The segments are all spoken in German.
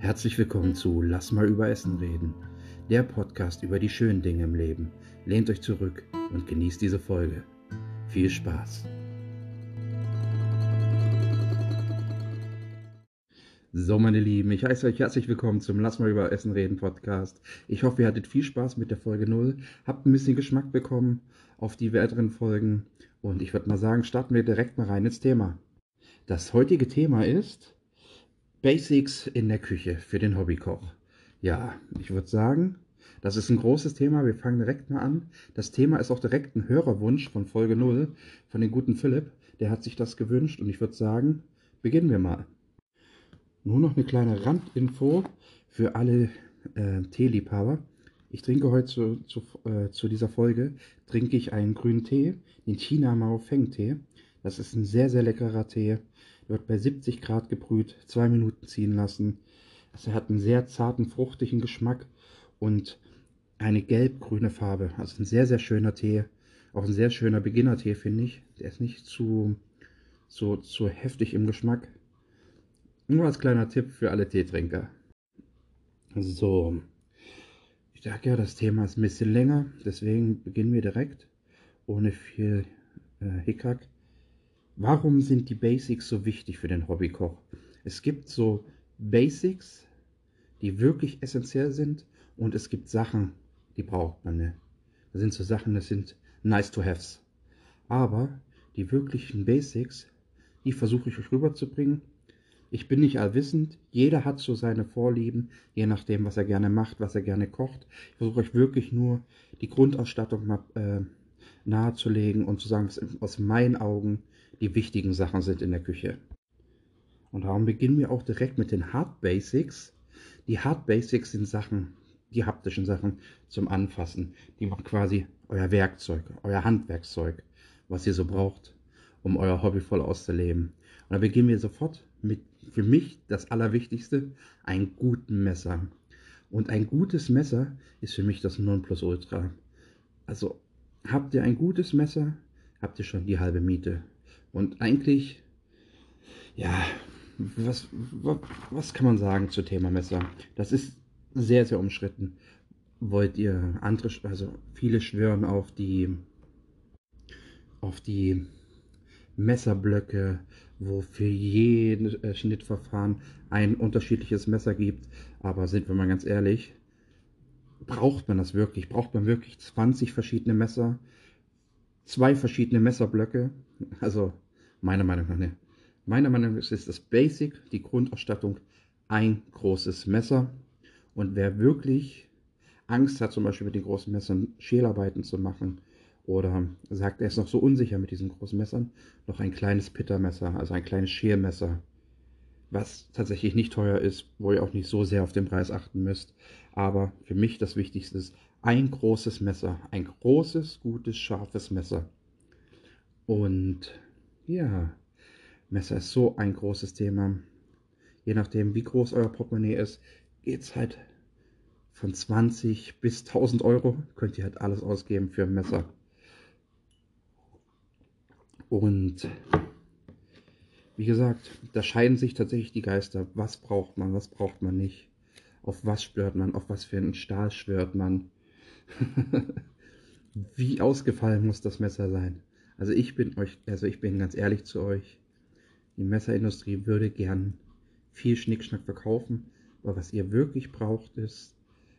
Herzlich willkommen zu Lass mal über Essen reden, der Podcast über die schönen Dinge im Leben. Lehnt euch zurück und genießt diese Folge. Viel Spaß! So, meine Lieben, ich heiße euch herzlich willkommen zum Lass mal über Essen reden Podcast. Ich hoffe, ihr hattet viel Spaß mit der Folge 0, habt ein bisschen Geschmack bekommen auf die weiteren Folgen und ich würde mal sagen, starten wir direkt mal rein ins Thema. Das heutige Thema ist Basics in der Küche für den Hobbykoch. Ja, ich würde sagen, das ist ein großes Thema. Wir fangen direkt mal an. Das Thema ist auch direkt ein Hörerwunsch von Folge 0 von dem guten Philipp. Der hat sich das gewünscht und ich würde sagen, beginnen wir mal. Nur noch eine kleine Randinfo für alle äh, Teeliebhaber. Ich trinke heute zu, zu, äh, zu, dieser Folge trinke ich einen grünen Tee, den China Mao Feng Tee. Das ist ein sehr, sehr leckerer Tee. Wird bei 70 Grad gebrüht, zwei Minuten ziehen lassen. Also hat einen sehr zarten, fruchtigen Geschmack und eine gelb-grüne Farbe. Also ein sehr, sehr schöner Tee. Auch ein sehr schöner Beginner-Tee, finde ich. Der ist nicht zu, so, zu heftig im Geschmack. Nur als kleiner Tipp für alle Teetrinker. So, ich sage ja, das Thema ist ein bisschen länger, deswegen beginnen wir direkt, ohne viel äh, Hickhack. Warum sind die Basics so wichtig für den Hobbykoch? Es gibt so Basics, die wirklich essentiell sind und es gibt Sachen, die braucht man. Ne? Das sind so Sachen, das sind nice to haves. Aber die wirklichen Basics, die versuche ich euch rüberzubringen ich bin nicht allwissend. Jeder hat so seine Vorlieben, je nachdem, was er gerne macht, was er gerne kocht. Ich versuche euch wirklich nur die Grundausstattung mal äh, nahezulegen und zu sagen, was aus meinen Augen die wichtigen Sachen sind in der Küche. Und darum beginnen wir auch direkt mit den Hard Basics. Die Hard Basics sind Sachen, die haptischen Sachen zum Anfassen. Die machen quasi euer Werkzeug, euer Handwerkzeug, was ihr so braucht, um euer Hobby voll auszuleben. Und da beginnen wir sofort mit für mich das Allerwichtigste, ein gutes Messer. Und ein gutes Messer ist für mich das Nonplusultra. Also habt ihr ein gutes Messer, habt ihr schon die halbe Miete. Und eigentlich, ja, was, was, was kann man sagen zu Thema Messer? Das ist sehr, sehr umschritten. Wollt ihr andere, also viele schwören auf die, auf die Messerblöcke, wo für jeden äh, Schnittverfahren ein unterschiedliches Messer gibt. Aber sind wir mal ganz ehrlich, braucht man das wirklich? Braucht man wirklich 20 verschiedene Messer? Zwei verschiedene Messerblöcke? Also, meiner Meinung nach, ne. Meiner Meinung nach ist das Basic, die Grundausstattung, ein großes Messer. Und wer wirklich Angst hat, zum Beispiel mit den großen Messern Schälarbeiten zu machen, oder sagt, er ist noch so unsicher mit diesen großen Messern, noch ein kleines Pittermesser, also ein kleines Schermesser, was tatsächlich nicht teuer ist, wo ihr auch nicht so sehr auf den Preis achten müsst. Aber für mich das Wichtigste ist ein großes Messer, ein großes, gutes, scharfes Messer. Und ja, Messer ist so ein großes Thema. Je nachdem, wie groß euer Portemonnaie ist, geht es halt von 20 bis 1000 Euro. Könnt ihr halt alles ausgeben für ein Messer. Und wie gesagt, da scheiden sich tatsächlich die Geister. Was braucht man, was braucht man nicht? Auf was schwört man? Auf was für einen Stahl schwört man? wie ausgefallen muss das Messer sein? Also ich bin euch, also ich bin ganz ehrlich zu euch. Die Messerindustrie würde gern viel Schnickschnack verkaufen, aber was ihr wirklich braucht, ist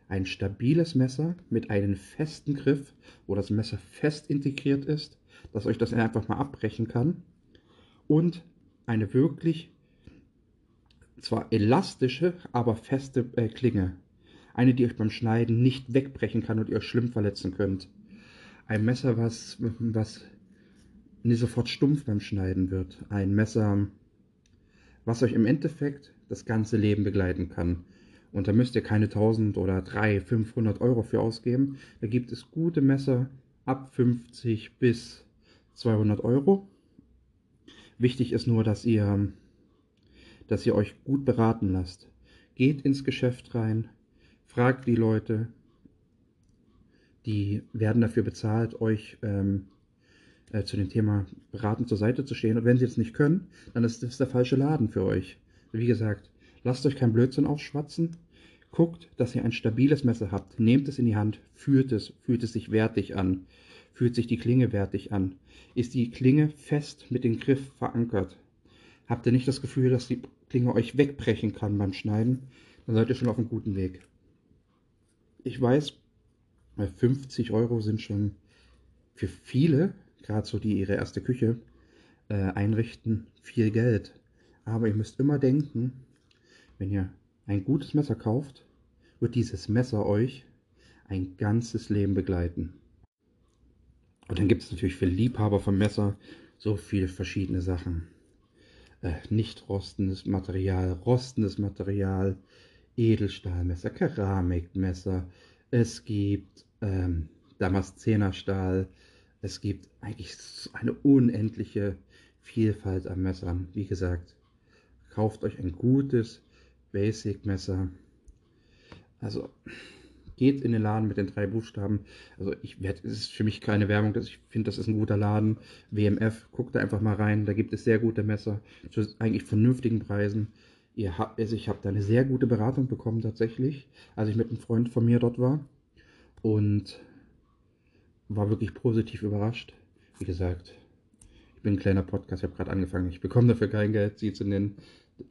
ein stabiles Messer mit einem festen Griff, wo das Messer fest integriert ist dass euch das einfach mal abbrechen kann. Und eine wirklich zwar elastische, aber feste äh, Klinge. Eine, die euch beim Schneiden nicht wegbrechen kann und ihr euch schlimm verletzen könnt. Ein Messer, was, was nicht sofort stumpf beim Schneiden wird. Ein Messer, was euch im Endeffekt das ganze Leben begleiten kann. Und da müsst ihr keine 1000 oder 300, 500 Euro für ausgeben. Da gibt es gute Messer ab 50 bis 200 Euro. Wichtig ist nur, dass ihr, dass ihr euch gut beraten lasst. Geht ins Geschäft rein, fragt die Leute, die werden dafür bezahlt, euch ähm, äh, zu dem Thema beraten zur Seite zu stehen. Und wenn sie es nicht können, dann ist das der falsche Laden für euch. Wie gesagt, Lasst euch kein Blödsinn aufschwatzen. Guckt, dass ihr ein stabiles Messer habt. Nehmt es in die Hand, führt es, fühlt es sich wertig an. Fühlt sich die Klinge wertig an. Ist die Klinge fest mit dem Griff verankert? Habt ihr nicht das Gefühl, dass die Klinge euch wegbrechen kann beim Schneiden? Dann seid ihr schon auf einem guten Weg. Ich weiß, 50 Euro sind schon für viele, gerade so die ihre erste Küche äh, einrichten, viel Geld. Aber ihr müsst immer denken, wenn ihr ein gutes Messer kauft, wird dieses Messer euch ein ganzes Leben begleiten. Und dann gibt es natürlich für Liebhaber vom Messer so viele verschiedene Sachen. Äh, nicht rostendes Material, rostendes Material, Edelstahlmesser, Keramikmesser. Es gibt ähm, Damaszenerstahl. Es gibt eigentlich eine unendliche Vielfalt an Messern. Wie gesagt, kauft euch ein gutes Basic-Messer. Also geht in den Laden mit den drei Buchstaben. Also ich werde, es ist für mich keine Werbung, ich finde, das ist ein guter Laden. WMF, guckt da einfach mal rein. Da gibt es sehr gute Messer zu eigentlich vernünftigen Preisen. Ihr habt, also ich habe da eine sehr gute Beratung bekommen tatsächlich, als ich mit einem Freund von mir dort war und war wirklich positiv überrascht. Wie gesagt, ich bin ein kleiner Podcast, ich habe gerade angefangen. Ich bekomme dafür kein Geld, sie zu nennen,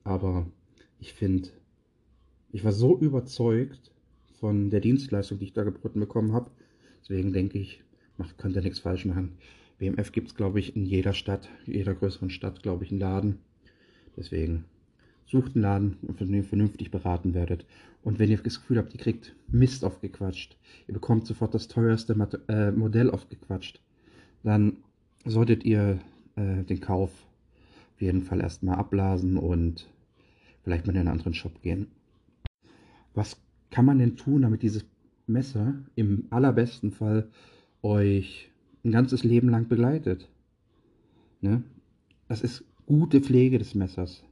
aber ich finde, ich war so überzeugt von der Dienstleistung, die ich da geboten bekommen habe. Deswegen denke ich, macht, könnt ihr nichts falsch machen. BMF gibt es, glaube ich, in jeder Stadt, jeder größeren Stadt, glaube ich, einen Laden. Deswegen sucht einen Laden, von dem ihr vernünftig beraten werdet. Und wenn ihr das Gefühl habt, ihr kriegt Mist aufgequatscht, ihr bekommt sofort das teuerste äh, Modell aufgequatscht, dann solltet ihr äh, den Kauf auf jeden Fall erstmal abblasen und vielleicht mal in einen anderen Shop gehen. Was kann man denn tun, damit dieses Messer im allerbesten Fall euch ein ganzes Leben lang begleitet? Ne? Das ist gute Pflege des Messers.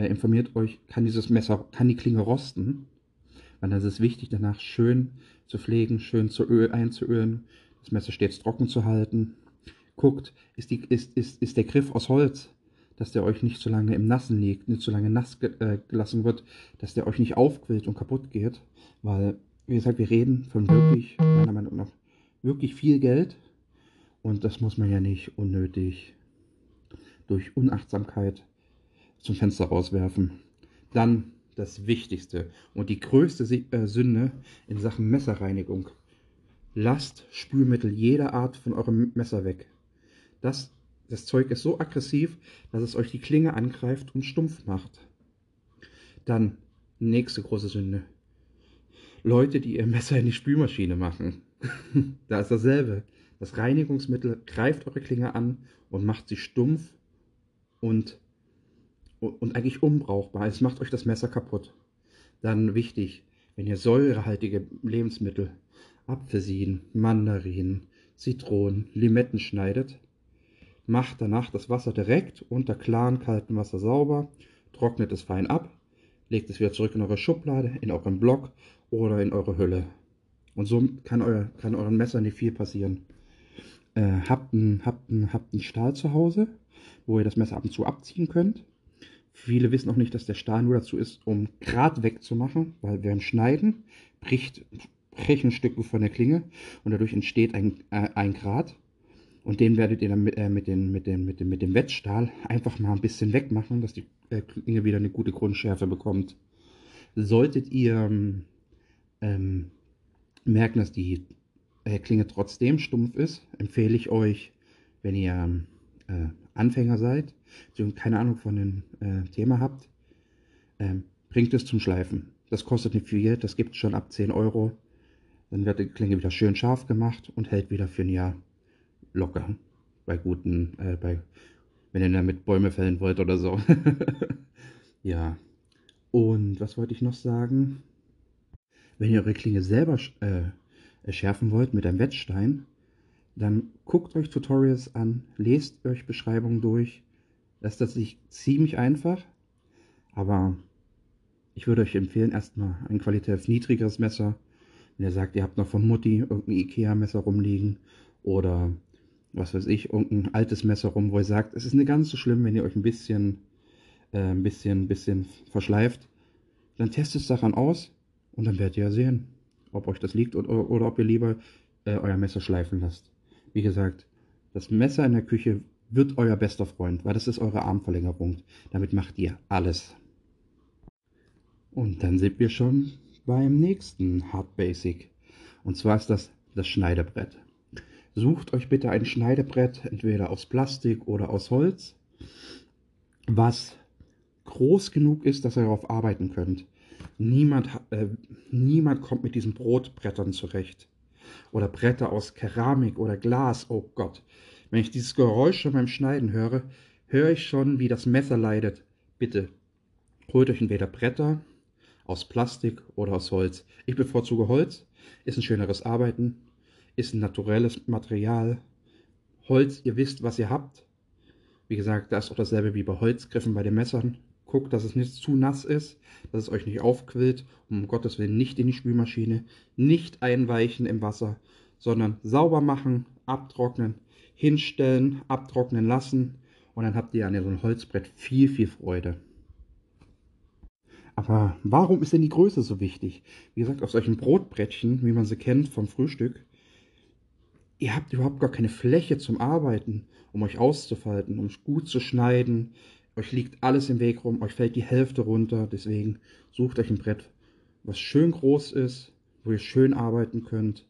Äh, informiert euch, kann dieses Messer, kann die Klinge rosten? Weil dann ist wichtig, danach schön zu pflegen, schön zu Öl einzuölen, das Messer stets trocken zu halten. Guckt, ist, die, ist, ist, ist der Griff aus Holz? dass der euch nicht so lange im Nassen liegt, nicht so lange nass ge äh, gelassen wird, dass der euch nicht aufquillt und kaputt geht. Weil, wie gesagt, wir reden von wirklich, meiner Meinung nach, wirklich viel Geld. Und das muss man ja nicht unnötig durch Unachtsamkeit zum Fenster rauswerfen. Dann das Wichtigste und die größte äh, Sünde in Sachen Messerreinigung. Lasst Spülmittel jeder Art von eurem Messer weg. Das das Zeug ist so aggressiv, dass es euch die Klinge angreift und stumpf macht. Dann nächste große Sünde. Leute, die ihr Messer in die Spülmaschine machen. da ist dasselbe. Das Reinigungsmittel greift eure Klinge an und macht sie stumpf und, und eigentlich unbrauchbar. Es macht euch das Messer kaputt. Dann wichtig, wenn ihr säurehaltige Lebensmittel, Apfelsinen, Mandarinen, Zitronen, Limetten schneidet, Macht danach das Wasser direkt unter klarem kaltem Wasser sauber, trocknet es fein ab, legt es wieder zurück in eure Schublade, in euren Block oder in eure Hülle. Und so kann, euer, kann euren Messer nicht viel passieren. Äh, habt, einen, habt, einen, habt einen Stahl zu Hause, wo ihr das Messer ab und zu abziehen könnt. Viele wissen auch nicht, dass der Stahl nur dazu ist, um Grat wegzumachen, weil während Schneiden bricht, brechen Stücke von der Klinge und dadurch entsteht ein, äh, ein Grat. Und den werdet ihr dann mit, äh, mit, den, mit, den, mit, dem, mit dem Wettstahl einfach mal ein bisschen wegmachen, dass die äh, Klinge wieder eine gute Grundschärfe bekommt. Solltet ihr ähm, merken, dass die äh, Klinge trotzdem stumpf ist, empfehle ich euch, wenn ihr äh, Anfänger seid, und keine Ahnung von dem äh, Thema habt, ähm, bringt es zum Schleifen. Das kostet nicht viel Geld, das gibt es schon ab 10 Euro. Dann wird die Klinge wieder schön scharf gemacht und hält wieder für ein Jahr locker. Bei guten, äh, bei, wenn ihr damit Bäume fällen wollt oder so. ja. Und was wollte ich noch sagen? Wenn ihr eure Klinge selber äh, schärfen wollt mit einem Wettstein, dann guckt euch Tutorials an, lest euch Beschreibungen durch. Das ist tatsächlich ziemlich einfach, aber ich würde euch empfehlen, erstmal ein qualitativ niedrigeres Messer. Wenn ihr sagt, ihr habt noch von Mutti irgendein Ikea-Messer rumliegen oder was weiß ich, irgendein altes Messer rum, wo ihr sagt, es ist nicht ganz so schlimm, wenn ihr euch ein bisschen, äh, ein bisschen, ein bisschen verschleift. dann testet es daran aus und dann werdet ihr ja sehen, ob euch das liegt oder, oder ob ihr lieber äh, euer Messer schleifen lasst. Wie gesagt, das Messer in der Küche wird euer bester Freund, weil das ist eure Armverlängerung. Damit macht ihr alles. Und dann sind wir schon beim nächsten Hard Basic. Und zwar ist das das Schneidebrett. Sucht euch bitte ein Schneidebrett, entweder aus Plastik oder aus Holz, was groß genug ist, dass ihr darauf arbeiten könnt. Niemand, äh, niemand kommt mit diesen Brotbrettern zurecht. Oder Bretter aus Keramik oder Glas. Oh Gott. Wenn ich dieses Geräusch schon beim Schneiden höre, höre ich schon, wie das Messer leidet. Bitte, holt euch entweder Bretter aus Plastik oder aus Holz. Ich bevorzuge Holz, ist ein schöneres Arbeiten, ist ein naturelles Material. Holz, ihr wisst, was ihr habt. Wie gesagt, da ist auch dasselbe wie bei Holzgriffen bei den Messern. Guckt, dass es nicht zu nass ist, dass es euch nicht aufquillt. um Gottes Willen nicht in die Spülmaschine, nicht einweichen im Wasser, sondern sauber machen, abtrocknen, hinstellen, abtrocknen lassen und dann habt ihr an so einem Holzbrett viel, viel Freude. Aber warum ist denn die Größe so wichtig? Wie gesagt, auf solchen Brotbrettchen, wie man sie kennt vom Frühstück, ihr habt überhaupt gar keine Fläche zum Arbeiten, um euch auszufalten, um gut zu schneiden. Euch liegt alles im Weg rum, euch fällt die Hälfte runter. Deswegen sucht euch ein Brett, was schön groß ist, wo ihr schön arbeiten könnt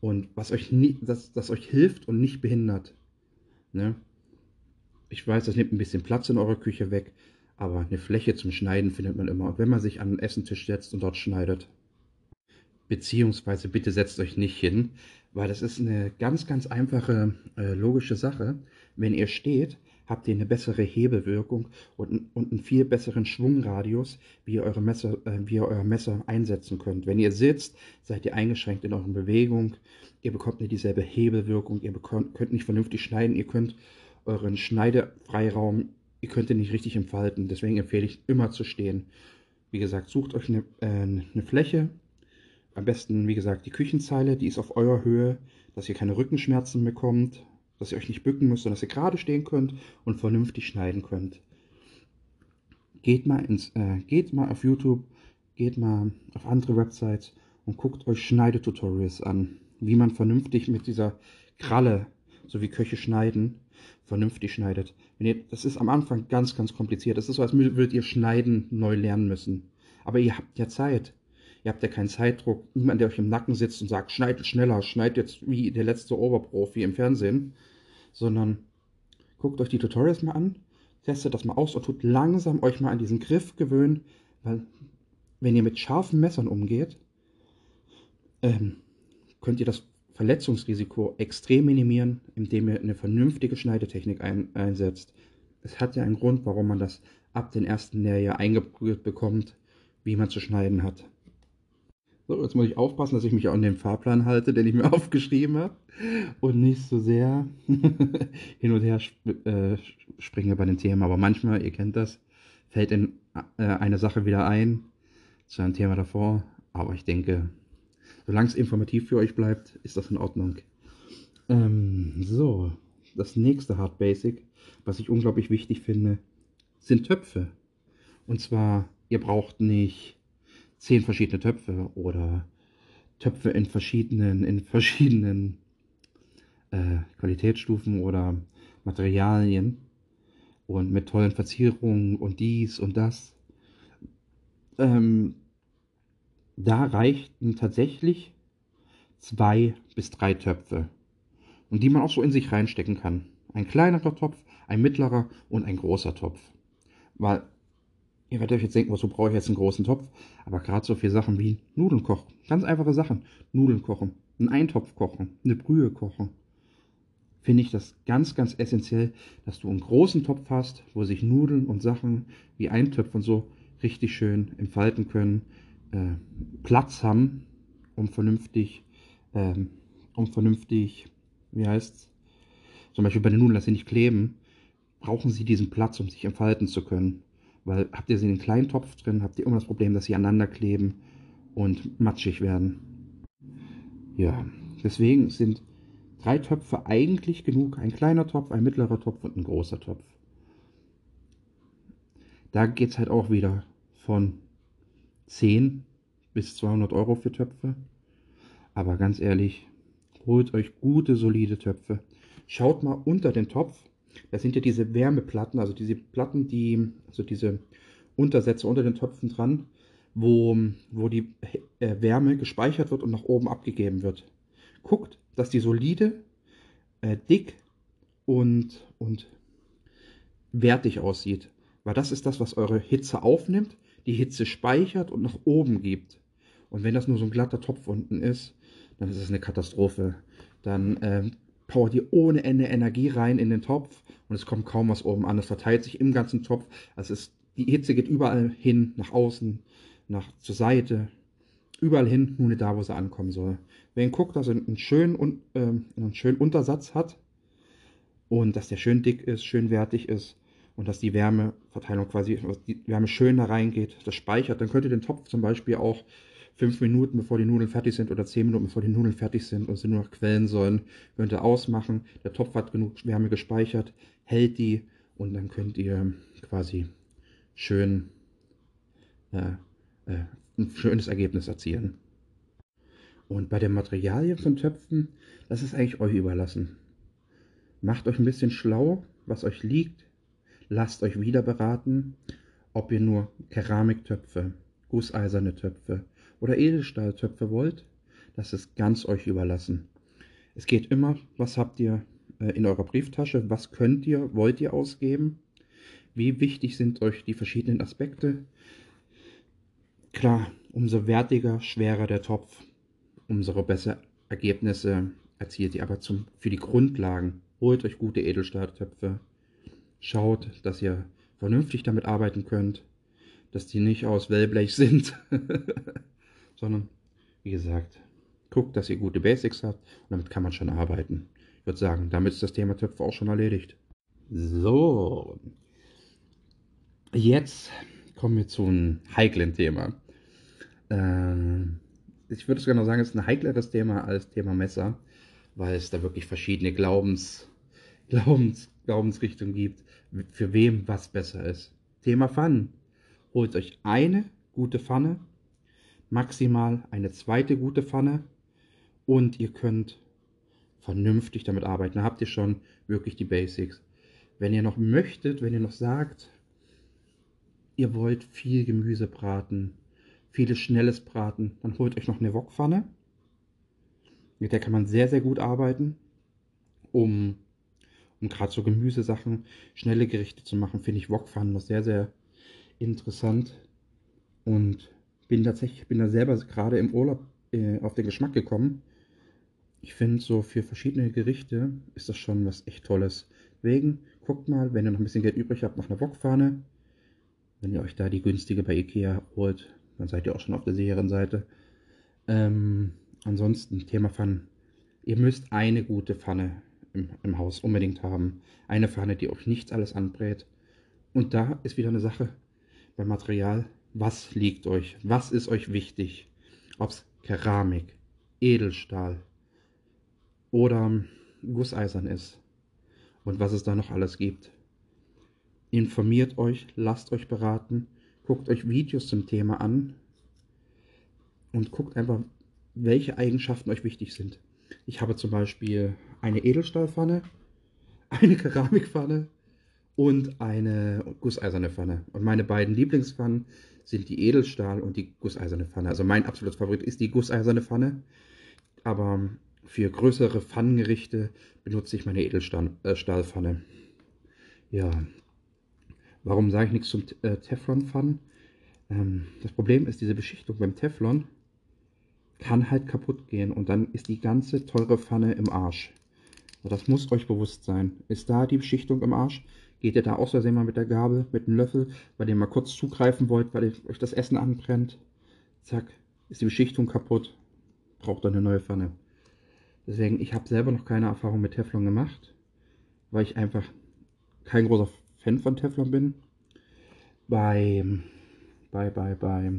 und was euch nie, das, das euch hilft und nicht behindert. Ne? Ich weiß, das nimmt ein bisschen Platz in eurer Küche weg, aber eine Fläche zum Schneiden findet man immer, wenn man sich an den Essentisch setzt und dort schneidet. Beziehungsweise bitte setzt euch nicht hin, weil das ist eine ganz, ganz einfache äh, logische Sache. Wenn ihr steht, habt ihr eine bessere Hebelwirkung und, und einen viel besseren Schwungradius, wie ihr, eure Messer, äh, wie ihr euer Messer einsetzen könnt. Wenn ihr sitzt, seid ihr eingeschränkt in eurer Bewegung. Ihr bekommt nicht dieselbe Hebelwirkung. Ihr bekommt, könnt nicht vernünftig schneiden. Ihr könnt euren Schneidefreiraum ihr könnt ihn nicht richtig entfalten. Deswegen empfehle ich immer zu stehen. Wie gesagt, sucht euch eine, äh, eine Fläche. Am besten, wie gesagt, die Küchenzeile, die ist auf eurer Höhe, dass ihr keine Rückenschmerzen bekommt, dass ihr euch nicht bücken müsst, sondern dass ihr gerade stehen könnt und vernünftig schneiden könnt. Geht mal, ins, äh, geht mal auf YouTube, geht mal auf andere Websites und guckt euch Schneidetutorials an, wie man vernünftig mit dieser Kralle, so wie Köche schneiden, vernünftig schneidet. Ihr, das ist am Anfang ganz, ganz kompliziert. Das ist so, als würdet ihr Schneiden neu lernen müssen. Aber ihr habt ja Zeit. Ihr habt ja keinen Zeitdruck. Niemand, der euch im Nacken sitzt und sagt, schneidet schneller, schneidet jetzt wie der letzte Oberprofi im Fernsehen. Sondern guckt euch die Tutorials mal an, testet das mal aus und tut langsam euch mal an diesen Griff gewöhnen, weil wenn ihr mit scharfen Messern umgeht, ähm, könnt ihr das Verletzungsrisiko extrem minimieren, indem ihr eine vernünftige Schneidetechnik ein, einsetzt. Es hat ja einen Grund, warum man das ab dem ersten Lehrjahr eingeprügelt bekommt, wie man zu schneiden hat. So, jetzt muss ich aufpassen, dass ich mich auch an den Fahrplan halte, den ich mir aufgeschrieben habe und nicht so sehr hin und her sp äh, springe bei den Themen. Aber manchmal, ihr kennt das, fällt in äh, eine Sache wieder ein zu einem Thema davor. Aber ich denke, Solange es informativ für euch bleibt, ist das in Ordnung. Ähm, so, das nächste Hard Basic, was ich unglaublich wichtig finde, sind Töpfe. Und zwar, ihr braucht nicht zehn verschiedene Töpfe oder Töpfe in verschiedenen, in verschiedenen äh, Qualitätsstufen oder Materialien und mit tollen Verzierungen und dies und das. Ähm, da reichten tatsächlich zwei bis drei Töpfe. Und die man auch so in sich reinstecken kann. Ein kleinerer Topf, ein mittlerer und ein großer Topf. Weil, ihr werdet euch jetzt denken, wozu brauche ich jetzt einen großen Topf? Aber gerade so viele Sachen wie Nudeln kochen. Ganz einfache Sachen. Nudeln kochen, einen Eintopf kochen, eine Brühe kochen. Finde ich das ganz, ganz essentiell, dass du einen großen Topf hast, wo sich Nudeln und Sachen wie Eintöpfe und so richtig schön entfalten können äh, Platz haben, um vernünftig, ähm, um vernünftig, wie heißt's, zum Beispiel bei den Nudeln, dass sie nicht kleben, brauchen sie diesen Platz, um sich entfalten zu können. Weil habt ihr sie in den kleinen Topf drin, habt ihr immer das Problem, dass sie aneinander kleben und matschig werden. Ja, deswegen sind drei Töpfe eigentlich genug. Ein kleiner Topf, ein mittlerer Topf und ein großer Topf. Da geht es halt auch wieder von 10 bis 200 Euro für Töpfe. Aber ganz ehrlich, holt euch gute, solide Töpfe. Schaut mal unter den Topf. Da sind ja diese Wärmeplatten, also diese Platten, die, also diese Untersätze unter den Töpfen dran, wo, wo die äh, Wärme gespeichert wird und nach oben abgegeben wird. Guckt, dass die solide, äh, dick und, und wertig aussieht. Weil das ist das, was eure Hitze aufnimmt, die Hitze speichert und nach oben gibt. Und wenn das nur so ein glatter Topf unten ist, dann ist es eine Katastrophe. Dann äh, powert ihr ohne Ende Energie rein in den Topf und es kommt kaum was oben an. Es verteilt sich im ganzen Topf. Also ist, die Hitze geht überall hin, nach außen, nach zur Seite, überall hin, nur nicht da, wo sie ankommen soll. Wenn guckt, dass er einen schönen, äh, einen schönen Untersatz hat und dass der schön dick ist, schön wertig ist und dass die Wärmeverteilung quasi, die Wärme schön da reingeht, das speichert, dann könnt ihr den Topf zum Beispiel auch fünf Minuten, bevor die Nudeln fertig sind oder zehn Minuten, bevor die Nudeln fertig sind und sie nur noch quellen sollen, könnt ihr ausmachen. Der Topf hat genug Wärme gespeichert, hält die und dann könnt ihr quasi schön äh, äh, ein schönes Ergebnis erzielen. Und bei den Materialien von Töpfen, das ist eigentlich euch überlassen. Macht euch ein bisschen schlau, was euch liegt. Lasst euch wieder beraten, ob ihr nur Keramiktöpfe, gusseiserne Töpfe oder Edelstahltöpfe wollt. Das ist ganz euch überlassen. Es geht immer, was habt ihr äh, in eurer Brieftasche, was könnt ihr, wollt ihr ausgeben, wie wichtig sind euch die verschiedenen Aspekte. Klar, umso wertiger, schwerer der Topf, umso besser Ergebnisse erzielt ihr. Aber zum, für die Grundlagen holt euch gute Edelstahltöpfe. Schaut, dass ihr vernünftig damit arbeiten könnt, dass die nicht aus Wellblech sind, sondern wie gesagt, guckt, dass ihr gute Basics habt und damit kann man schon arbeiten. Ich würde sagen, damit ist das Thema Töpfe auch schon erledigt. So, jetzt kommen wir zu einem heiklen Thema. Ähm, ich würde sogar noch sagen, es ist ein heikleres Thema als Thema Messer, weil es da wirklich verschiedene Glaubens, Glaubens, Glaubensrichtungen gibt, für wem was besser ist. Thema Pfannen. Holt euch eine gute Pfanne, maximal eine zweite gute Pfanne und ihr könnt vernünftig damit arbeiten. Da habt ihr schon wirklich die Basics. Wenn ihr noch möchtet, wenn ihr noch sagt, ihr wollt viel Gemüse braten, vieles schnelles Braten, dann holt euch noch eine Wokpfanne. Mit der kann man sehr, sehr gut arbeiten, um, um gerade so Gemüsesachen, schnelle Gerichte zu machen, finde ich Wokpfannen noch sehr, sehr interessant. Und bin tatsächlich, bin da selber gerade im Urlaub äh, auf den Geschmack gekommen. Ich finde, so für verschiedene Gerichte ist das schon was echt Tolles. Deswegen guckt mal, wenn ihr noch ein bisschen Geld übrig habt, nach einer Wokpfanne. Wenn ihr euch da die günstige bei Ikea holt, dann seid ihr auch schon auf der sicheren Seite. Ähm, ansonsten, Thema Pfannen. Ihr müsst eine gute Pfanne im, im Haus unbedingt haben. Eine Pfanne, die euch nichts alles anbrät. Und da ist wieder eine Sache beim Material. Was liegt euch? Was ist euch wichtig? Ob es Keramik, Edelstahl oder Gusseisern ist. Und was es da noch alles gibt. Informiert euch, lasst euch beraten guckt euch Videos zum Thema an und guckt einfach, welche Eigenschaften euch wichtig sind. Ich habe zum Beispiel eine Edelstahlpfanne, eine Keramikpfanne und eine gusseiserne Pfanne. Und meine beiden Lieblingspfannen sind die Edelstahl und die gusseiserne Pfanne. Also mein absoluter Favorit ist die gusseiserne Pfanne. Aber für größere Pfannengerichte benutze ich meine Edelstahlpfanne. Ja, Warum sage ich nichts zum äh, Teflon-Pfannen? Ähm, das Problem ist, diese Beschichtung beim Teflon kann halt kaputt gehen und dann ist die ganze teure Pfanne im Arsch. Das muss euch bewusst sein. Ist da die Beschichtung im Arsch? Geht ihr da aus Versehen mal mit der Gabel, mit dem Löffel, bei dem ihr mal kurz zugreifen wollt, weil euch das Essen anbrennt? Zack, ist die Beschichtung kaputt. Braucht ihr eine neue Pfanne. Deswegen, ich habe selber noch keine Erfahrung mit Teflon gemacht, weil ich einfach kein großer Fan von Teflon bin. Bei, bei, bei, bei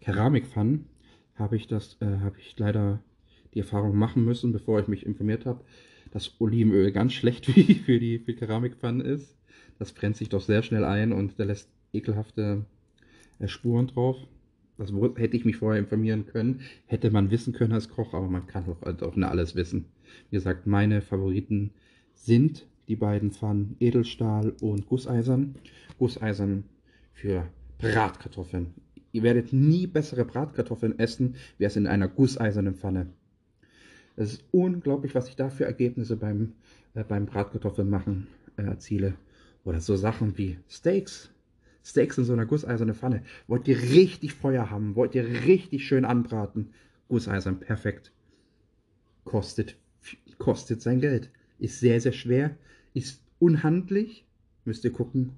Keramikpfannen habe ich das, äh, habe ich leider die Erfahrung machen müssen, bevor ich mich informiert habe, dass Olivenöl ganz schlecht für die für Keramikpfannen ist. Das brennt sich doch sehr schnell ein und der lässt ekelhafte äh, Spuren drauf. Das hätte ich mich vorher informieren können, hätte man wissen können als Koch, aber man kann doch auch nicht alles wissen. Wie gesagt, meine Favoriten sind die beiden Pfannen Edelstahl und Gusseisern. Gusseisern für Bratkartoffeln. Ihr werdet nie bessere Bratkartoffeln essen, wie es in einer gusseisernen Pfanne. Es ist unglaublich, was ich da für Ergebnisse beim, äh, beim Bratkartoffeln machen äh, erziele. Oder so Sachen wie Steaks. Steaks in so einer gusseisernen Pfanne. Wollt ihr richtig Feuer haben? Wollt ihr richtig schön anbraten? Gusseisern, perfekt. Kostet, kostet sein Geld. Ist sehr, sehr schwer. Ist unhandlich. Müsst ihr gucken,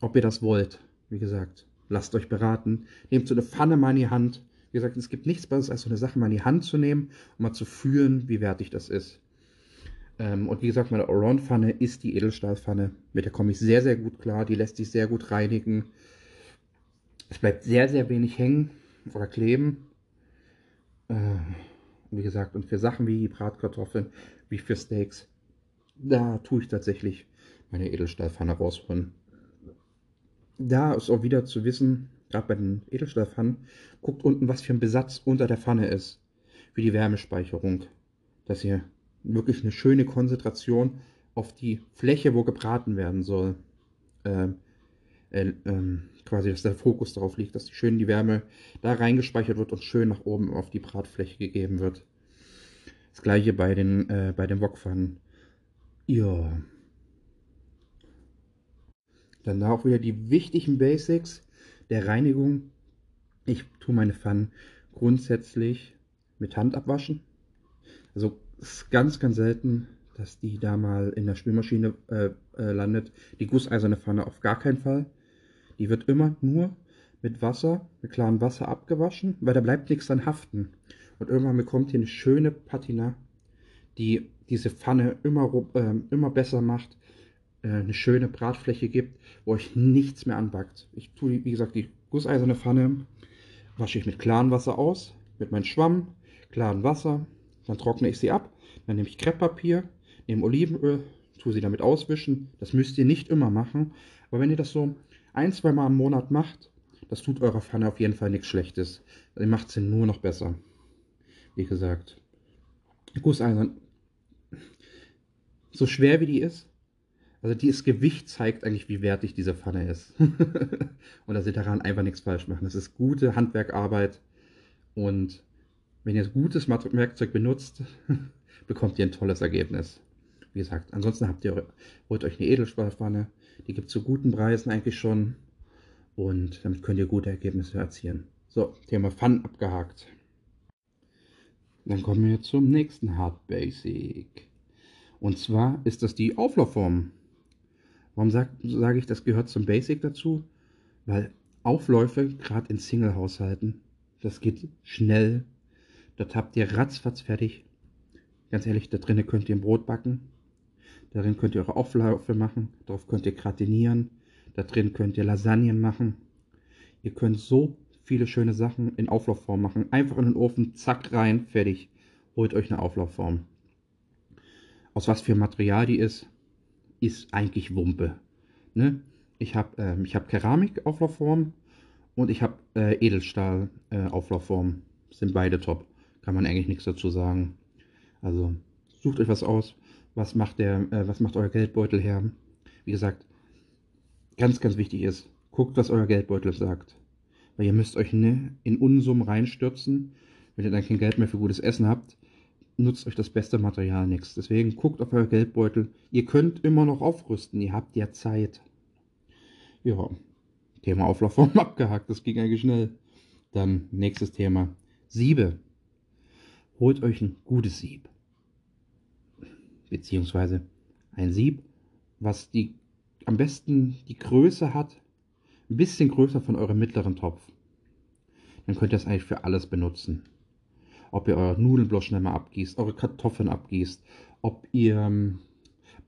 ob ihr das wollt. Wie gesagt, lasst euch beraten. Nehmt so eine Pfanne mal in die Hand. Wie gesagt, es gibt nichts Besseres, als so eine Sache mal in die Hand zu nehmen und mal zu fühlen, wie wertig das ist. Ähm, und wie gesagt, meine Around-Pfanne ist die Edelstahlpfanne. Mit der komme ich sehr, sehr gut klar. Die lässt sich sehr gut reinigen. Es bleibt sehr, sehr wenig hängen oder kleben. Äh, wie gesagt, und für Sachen wie Bratkartoffeln, wie für Steaks, da tue ich tatsächlich meine Edelstahlpfanne rausholen. Da ist auch wieder zu wissen, gerade bei den Edelstahlpfannen, guckt unten, was für ein Besatz unter der Pfanne ist. Für die Wärmespeicherung. Dass ihr wirklich eine schöne Konzentration auf die Fläche, wo gebraten werden soll. Äh, äh, äh, quasi, dass der Fokus darauf liegt, dass die schön die Wärme da reingespeichert wird und schön nach oben auf die Bratfläche gegeben wird. Das gleiche bei den, äh, bei den Wokpfannen. Ja. Dann da auch wieder die wichtigen Basics der Reinigung. Ich tue meine Pfannen grundsätzlich mit Hand abwaschen. Also ist ganz, ganz selten, dass die da mal in der Spülmaschine äh, äh, landet. Die gusseiserne Pfanne auf gar keinen Fall. Die wird immer nur mit Wasser, mit klarem Wasser abgewaschen, weil da bleibt nichts dran haften. Und irgendwann bekommt ihr eine schöne Patina, die diese Pfanne immer, äh, immer besser macht, eine schöne Bratfläche gibt, wo euch nichts mehr anbackt. Ich tue, wie gesagt, die gusseiserne Pfanne wasche ich mit klarem Wasser aus, mit meinem Schwamm, klarem Wasser, dann trockne ich sie ab, dann nehme ich Krepppapier, nehme Olivenöl, tue sie damit auswischen. Das müsst ihr nicht immer machen, aber wenn ihr das so ein, zwei Mal im Monat macht, das tut eurer Pfanne auf jeden Fall nichts Schlechtes. Ihr macht sie nur noch besser. Wie gesagt, Gusseisern, so schwer wie die ist, also dieses Gewicht zeigt eigentlich, wie wertig diese Pfanne ist. und dass ihr daran einfach nichts falsch machen. Das ist gute Handwerkarbeit und wenn ihr gutes Werkzeug benutzt, bekommt ihr ein tolles Ergebnis. Wie gesagt, ansonsten habt ihr, holt euch eine Edelstahlpfanne. Die gibt es zu guten Preisen eigentlich schon. Und damit könnt ihr gute Ergebnisse erzielen. So, Thema Pfannen abgehakt. Dann kommen wir zum nächsten Hard Basic. Und zwar ist das die Auflaufform. Warum sage sag ich, das gehört zum Basic dazu? Weil Aufläufe, gerade in Single-Haushalten, das geht schnell, Dort habt ihr ratzfatz fertig. Ganz ehrlich, da drinnen könnt ihr ein Brot backen. Darin könnt ihr eure Aufläufe machen. Darauf könnt ihr gratinieren. Da drin könnt ihr Lasagnen machen. Ihr könnt so viele schöne Sachen in Auflaufform machen. Einfach in den Ofen, zack, rein, fertig. Holt euch eine Auflaufform. Aus was für Material die ist, ist eigentlich Wumpe. Ne? Ich habe ähm, hab Keramik-Auflaufform und ich habe äh, Edelstahl-Auflaufform. Äh, sind beide top kann man eigentlich nichts dazu sagen. Also sucht euch was aus. Was macht der, äh, was macht euer Geldbeutel her? Wie gesagt, ganz, ganz wichtig ist, guckt, was euer Geldbeutel sagt. Weil ihr müsst euch ne, in Unsummen reinstürzen. Wenn ihr dann kein Geld mehr für gutes Essen habt, nutzt euch das beste Material nichts. Deswegen guckt auf euer Geldbeutel. Ihr könnt immer noch aufrüsten. Ihr habt ja Zeit. Ja, Thema Auflaufform abgehakt. Das ging eigentlich schnell. Dann nächstes Thema. Siebe holt euch ein gutes Sieb. Beziehungsweise ein Sieb, was die am besten die Größe hat, ein bisschen größer von eurem mittleren Topf. Dann könnt ihr das eigentlich für alles benutzen. Ob ihr eure Nudeln bloß schnell mal abgießt, eure Kartoffeln abgießt, ob ihr ähm,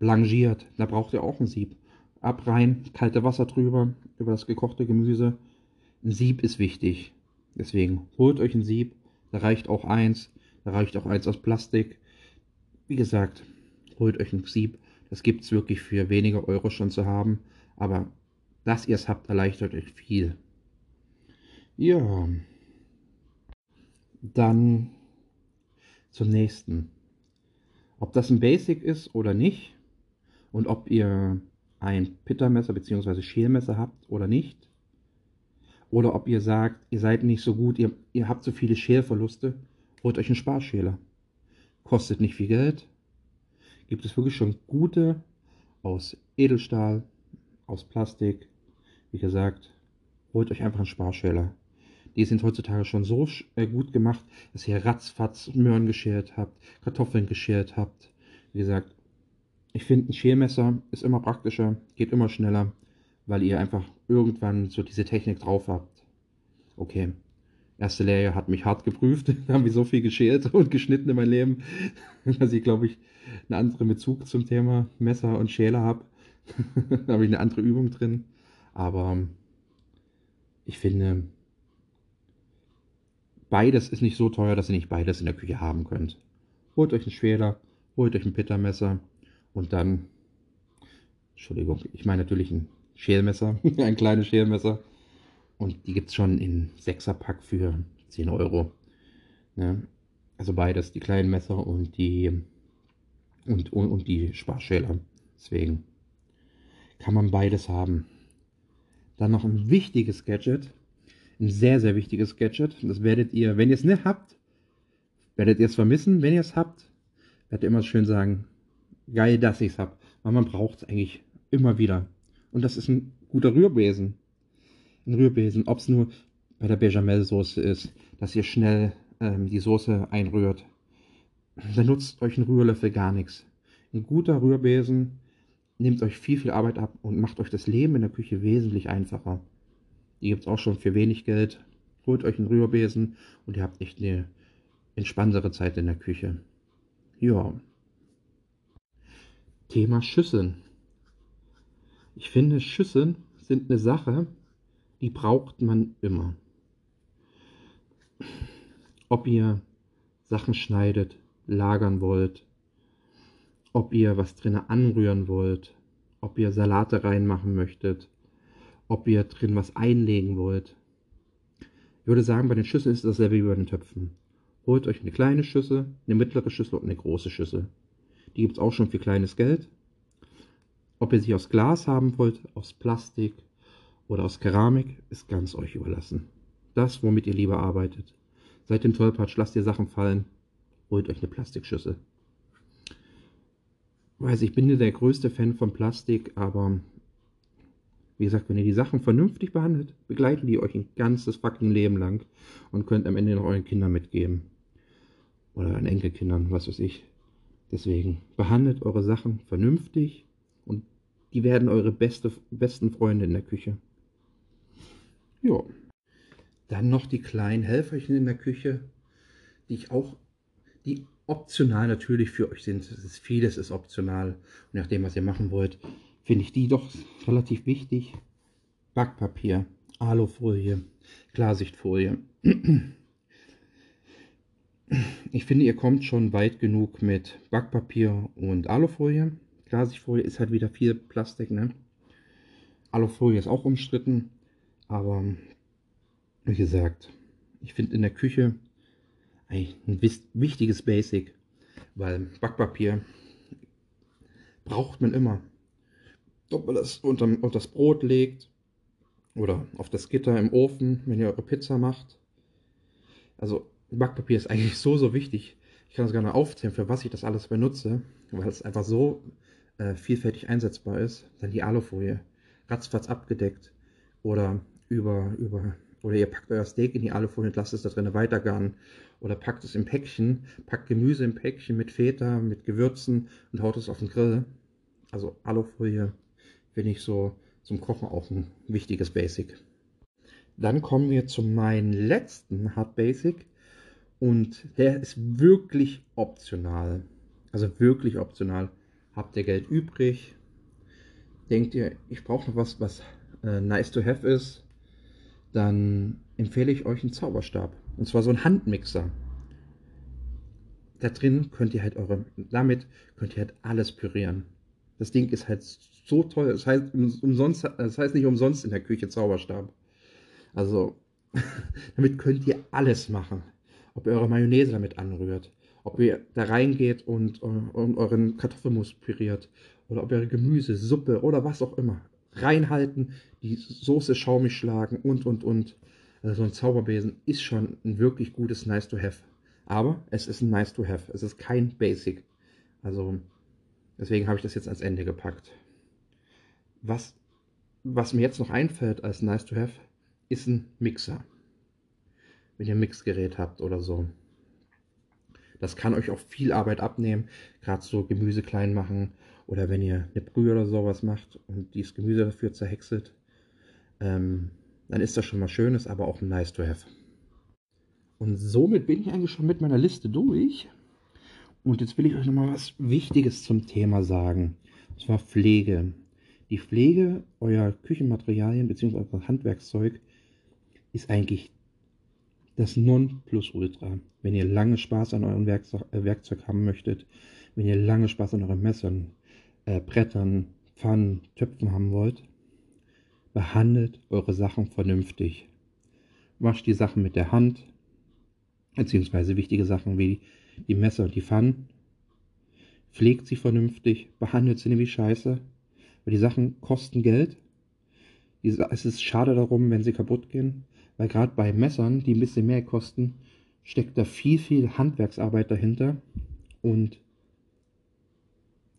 blanchiert, da braucht ihr auch ein Sieb. Ab rein, kalte Wasser drüber, über das gekochte Gemüse. Ein Sieb ist wichtig. Deswegen holt euch ein Sieb, da reicht auch eins. Da reicht auch eins aus Plastik. Wie gesagt, holt euch ein Sieb. Das gibt es wirklich für weniger Euro schon zu haben. Aber dass ihr es habt, erleichtert euch viel. Ja. Dann zum nächsten. Ob das ein Basic ist oder nicht und ob ihr ein Pittermesser bzw. Schälmesser habt oder nicht. Oder ob ihr sagt, ihr seid nicht so gut, ihr, ihr habt so viele Schälverluste, holt euch einen Sparschäler. Kostet nicht viel Geld. Gibt es wirklich schon gute aus Edelstahl, aus Plastik. Wie gesagt, holt euch einfach einen Sparschäler. Die sind heutzutage schon so äh, gut gemacht, dass ihr ratzfatz Möhren geschält habt, Kartoffeln geschält habt. Wie gesagt, ich finde ein Schälmesser ist immer praktischer, geht immer schneller, weil ihr einfach irgendwann so diese Technik drauf habt. Okay, erste Lehre hat mich hart geprüft. da haben wir so viel geschält und geschnitten in meinem Leben, dass ich, glaube ich, einen anderen Bezug zum Thema Messer und Schäler habe. da habe ich eine andere Übung drin. Aber ich finde, beides ist nicht so teuer, dass ihr nicht beides in der Küche haben könnt. Holt euch einen Schäler, holt euch ein Pittermesser und dann, Entschuldigung, ich meine natürlich ein Schälmesser, ein kleines Schälmesser. Und die gibt es schon in 6er Pack für 10 Euro. Ne? Also beides, die kleinen Messer und die und, und, und die Sparschäler. Deswegen kann man beides haben. Dann noch ein wichtiges Gadget. Ein sehr, sehr wichtiges Gadget. Das werdet ihr, wenn ihr es nicht habt, werdet ihr es vermissen. Wenn ihr es habt, werdet ihr immer schön sagen, geil, dass ich es habe. Weil man braucht es eigentlich immer wieder. Und das ist ein guter Rührbesen. Ein Rührbesen, ob es nur bei der Bechamel-Soße ist, dass ihr schnell ähm, die Soße einrührt. Dann nutzt euch ein Rührlöffel gar nichts. Ein guter Rührbesen nimmt euch viel, viel Arbeit ab und macht euch das Leben in der Küche wesentlich einfacher. Die gibt es auch schon für wenig Geld. Holt euch einen Rührbesen und ihr habt echt eine entspanntere Zeit in der Küche. Ja. Thema Schüsseln. Ich finde, Schüsseln sind eine Sache, die braucht man immer. Ob ihr Sachen schneidet, lagern wollt, ob ihr was drin anrühren wollt, ob ihr Salate reinmachen möchtet, ob ihr drin was einlegen wollt. Ich würde sagen, bei den Schüsseln ist dasselbe wie bei den Töpfen. Holt euch eine kleine Schüssel, eine mittlere Schüssel und eine große Schüssel. Die gibt es auch schon für kleines Geld. Ob ihr sie aus Glas haben wollt, aus Plastik oder aus Keramik, ist ganz euch überlassen. Das, womit ihr lieber arbeitet. Seid den Tollpatsch, lasst ihr Sachen fallen, holt euch eine Plastikschüssel. Weiß, ich bin nicht der größte Fan von Plastik, aber wie gesagt, wenn ihr die Sachen vernünftig behandelt, begleiten die euch ein ganzes fucking Leben lang und könnt am Ende noch euren Kindern mitgeben. Oder euren Enkelkindern, was weiß ich. Deswegen behandelt eure Sachen vernünftig und die werden eure beste, besten Freunde in der Küche. Ja. Dann noch die kleinen Helferchen in der Küche, die ich auch, die optional natürlich für euch sind. Ist vieles ist optional. Und nachdem, was ihr machen wollt, finde ich die doch relativ wichtig. Backpapier, Alufolie, Klarsichtfolie. Ich finde, ihr kommt schon weit genug mit Backpapier und Alufolie. Klarsichtfolie ist halt wieder viel Plastik, ne? Alufolie ist auch umstritten, aber wie gesagt, ich finde in der Küche ein wichtiges Basic, weil Backpapier braucht man immer. Ob man das unter, unter das Brot legt oder auf das Gitter im Ofen, wenn ihr eure Pizza macht. Also Backpapier ist eigentlich so, so wichtig. Ich kann es gerne aufzählen, für was ich das alles benutze, weil es einfach so äh, vielfältig einsetzbar ist. Dann die Alufolie, ratzfatz abgedeckt oder über, über oder ihr packt euer Steak in die Alufolie und lasst es da drinnen weitergaren. Oder packt es im Päckchen, packt Gemüse im Päckchen mit Feta, mit Gewürzen und haut es auf den Grill. Also Alufolie finde ich so zum Kochen auch ein wichtiges Basic. Dann kommen wir zu meinem letzten Hard Basic. Und der ist wirklich optional. Also wirklich optional. Habt ihr Geld übrig? Denkt ihr, ich brauche noch was, was äh, nice to have ist? dann empfehle ich euch einen Zauberstab. Und zwar so ein Handmixer. Da drin könnt ihr halt eure, damit könnt ihr halt alles pürieren. Das Ding ist halt so toll. Das heißt, umsonst, das heißt nicht umsonst in der Küche Zauberstab. Also damit könnt ihr alles machen. Ob ihr eure Mayonnaise damit anrührt, ob ihr da reingeht und, äh, und euren Kartoffelmus püriert oder ob ihr eure Gemüse, Suppe oder was auch immer reinhalten, die Soße schaumig schlagen und und und. Also so ein Zauberbesen ist schon ein wirklich gutes Nice to Have. Aber es ist ein Nice to Have. Es ist kein Basic. Also deswegen habe ich das jetzt ans Ende gepackt. Was, was mir jetzt noch einfällt als Nice to Have, ist ein Mixer. Wenn ihr ein Mixgerät habt oder so. Das kann euch auch viel Arbeit abnehmen. Gerade so Gemüse klein machen oder wenn ihr eine Brühe oder sowas macht und dieses Gemüse dafür zerhäckselt. Ähm, dann ist das schon mal schönes, aber auch nice to have. Und somit bin ich eigentlich schon mit meiner Liste durch. Und jetzt will ich euch nochmal was Wichtiges zum Thema sagen. Und zwar Pflege. Die Pflege eurer Küchenmaterialien bzw. Handwerkszeug ist eigentlich das Nonplusultra. Wenn ihr lange Spaß an eurem Werkzeug, äh, Werkzeug haben möchtet, wenn ihr lange Spaß an euren Messern, äh, Brettern, Pfannen, Töpfen haben wollt, behandelt eure Sachen vernünftig. Wascht die Sachen mit der Hand, beziehungsweise wichtige Sachen wie die Messer und die Pfannen. Pflegt sie vernünftig, behandelt sie wie Scheiße, weil die Sachen kosten Geld. Es ist schade darum, wenn sie kaputt gehen, weil gerade bei Messern, die ein bisschen mehr kosten, steckt da viel, viel Handwerksarbeit dahinter und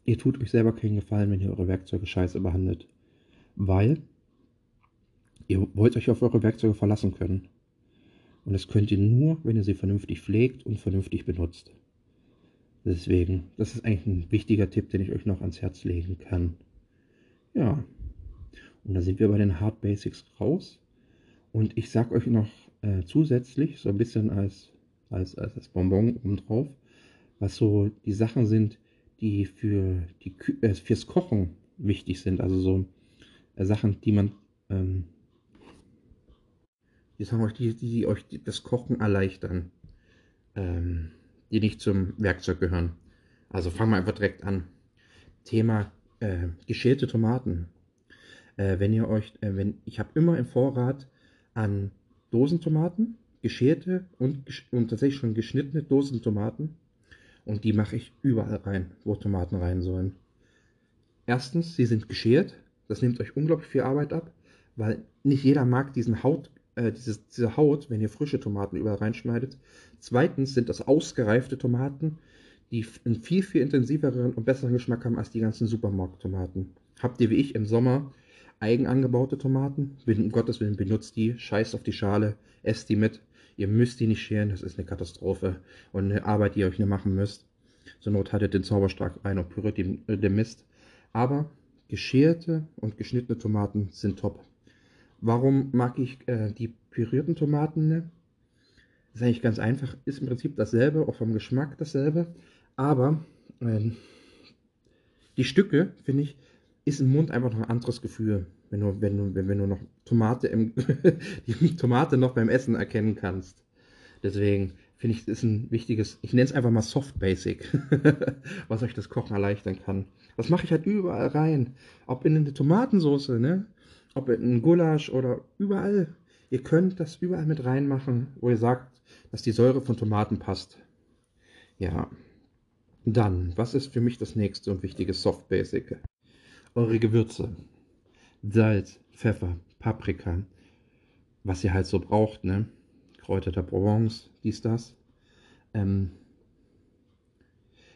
ihr tut euch selber keinen Gefallen, wenn ihr eure Werkzeuge scheiße behandelt. Weil Ihr wollt euch auf eure Werkzeuge verlassen können. Und das könnt ihr nur, wenn ihr sie vernünftig pflegt und vernünftig benutzt. Deswegen, das ist eigentlich ein wichtiger Tipp, den ich euch noch ans Herz legen kann. Ja, und da sind wir bei den Hard Basics raus. Und ich sag euch noch äh, zusätzlich, so ein bisschen als, als, als, als Bonbon obendrauf, was so die Sachen sind, die für die, äh, fürs Kochen wichtig sind. Also so äh, Sachen, die man ähm, die sagen euch, die, die, die euch das Kochen erleichtern, ähm, die nicht zum Werkzeug gehören. Also fangen wir einfach direkt an. Thema äh, geschälte Tomaten. Äh, wenn ihr euch, äh, wenn ich habe immer im Vorrat an Dosentomaten, geschälte und, und tatsächlich schon geschnittene Dosentomaten. Und die mache ich überall rein, wo Tomaten rein sollen. Erstens, sie sind geschält. Das nimmt euch unglaublich viel Arbeit ab, weil nicht jeder mag diesen Haut, äh, dieses, diese Haut, wenn ihr frische Tomaten überall reinschneidet. Zweitens sind das ausgereifte Tomaten, die einen viel, viel intensiveren und besseren Geschmack haben als die ganzen Supermarkttomaten. Habt ihr wie ich im Sommer eigen angebaute Tomaten? Um Gottes Willen, benutzt die, scheißt auf die Schale, esst die mit. Ihr müsst die nicht schälen, das ist eine Katastrophe und eine Arbeit, die ihr euch nicht machen müsst. Zur Not haltet den Zauberstab ein und püriert den, äh, den Mist. Aber geschälte und geschnittene Tomaten sind top. Warum mag ich äh, die pürierten Tomaten? Ne? ist eigentlich ganz einfach, ist im Prinzip dasselbe, auch vom Geschmack dasselbe, aber äh, die Stücke, finde ich, ist im Mund einfach noch ein anderes Gefühl, wenn du, wenn du, wenn, wenn du noch Tomate im, die Tomate noch beim Essen erkennen kannst. Deswegen finde ich, ist ein wichtiges, ich nenne es einfach mal Soft Basic, was euch das Kochen erleichtern kann. Das mache ich halt überall rein. Ob in eine Tomatensauce, ne? Ob in Gulasch oder überall. Ihr könnt das überall mit reinmachen, wo ihr sagt, dass die Säure von Tomaten passt. Ja. Dann, was ist für mich das nächste und wichtige Soft Basic? Eure Gewürze. Salz, Pfeffer, Paprika. Was ihr halt so braucht, ne? Kräuter der Provence, dies, das. Ähm,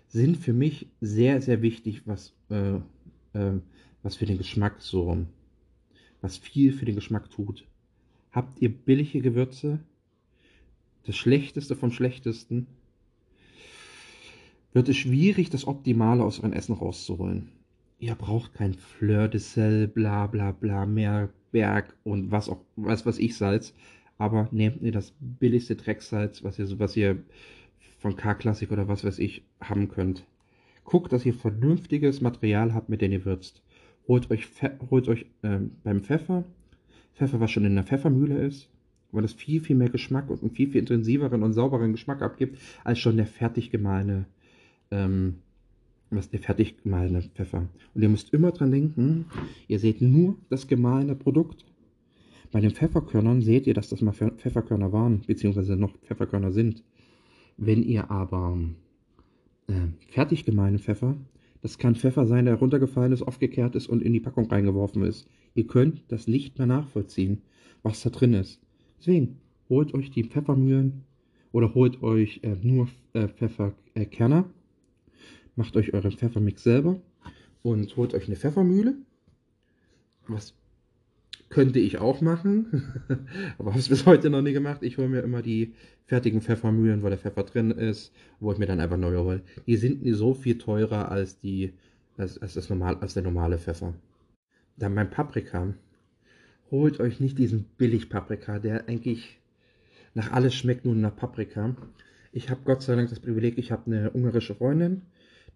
sind für mich sehr, sehr wichtig, was, äh, äh, was für den Geschmack so was viel für den Geschmack tut. Habt ihr billige Gewürze? Das Schlechteste vom Schlechtesten? Wird es schwierig, das Optimale aus eurem Essen rauszuholen. Ihr braucht kein Fleur de Sel, bla bla bla, Meerberg und was auch, was weiß ich Salz. Aber nehmt ihr das billigste Drecksalz, was ihr, was ihr von K-Klassik oder was weiß ich haben könnt. Guckt, dass ihr vernünftiges Material habt, mit dem ihr würzt holt euch, holt euch ähm, beim Pfeffer, Pfeffer, was schon in der Pfeffermühle ist, weil das viel, viel mehr Geschmack und einen viel, viel intensiveren und sauberen Geschmack abgibt, als schon der fertig gemahlene, ähm, was der fertig gemahlene Pfeffer. Und ihr müsst immer dran denken, ihr seht nur das gemahlene Produkt. Bei den Pfefferkörnern seht ihr, dass das mal Pfefferkörner waren, beziehungsweise noch Pfefferkörner sind. Wenn ihr aber äh, fertig gemeinen Pfeffer, das kann Pfeffer sein, der runtergefallen ist, aufgekehrt ist und in die Packung reingeworfen ist. Ihr könnt das nicht mehr nachvollziehen, was da drin ist. Deswegen holt euch die Pfeffermühlen oder holt euch äh, nur äh, Pfefferkerne, macht euch euren Pfeffermix selber und holt euch eine Pfeffermühle. Was könnte ich auch machen, aber habe es bis heute noch nie gemacht. Ich hole mir immer die fertigen Pfeffermühlen, wo der Pfeffer drin ist, wo ich mir dann einfach neue hole. Die sind nie so viel teurer als die als, als, das normal, als der normale Pfeffer. Dann beim Paprika. Holt euch nicht diesen Billig-Paprika, der eigentlich nach alles schmeckt nur nach Paprika. Ich habe Gott sei Dank das Privileg, ich habe eine ungarische Freundin,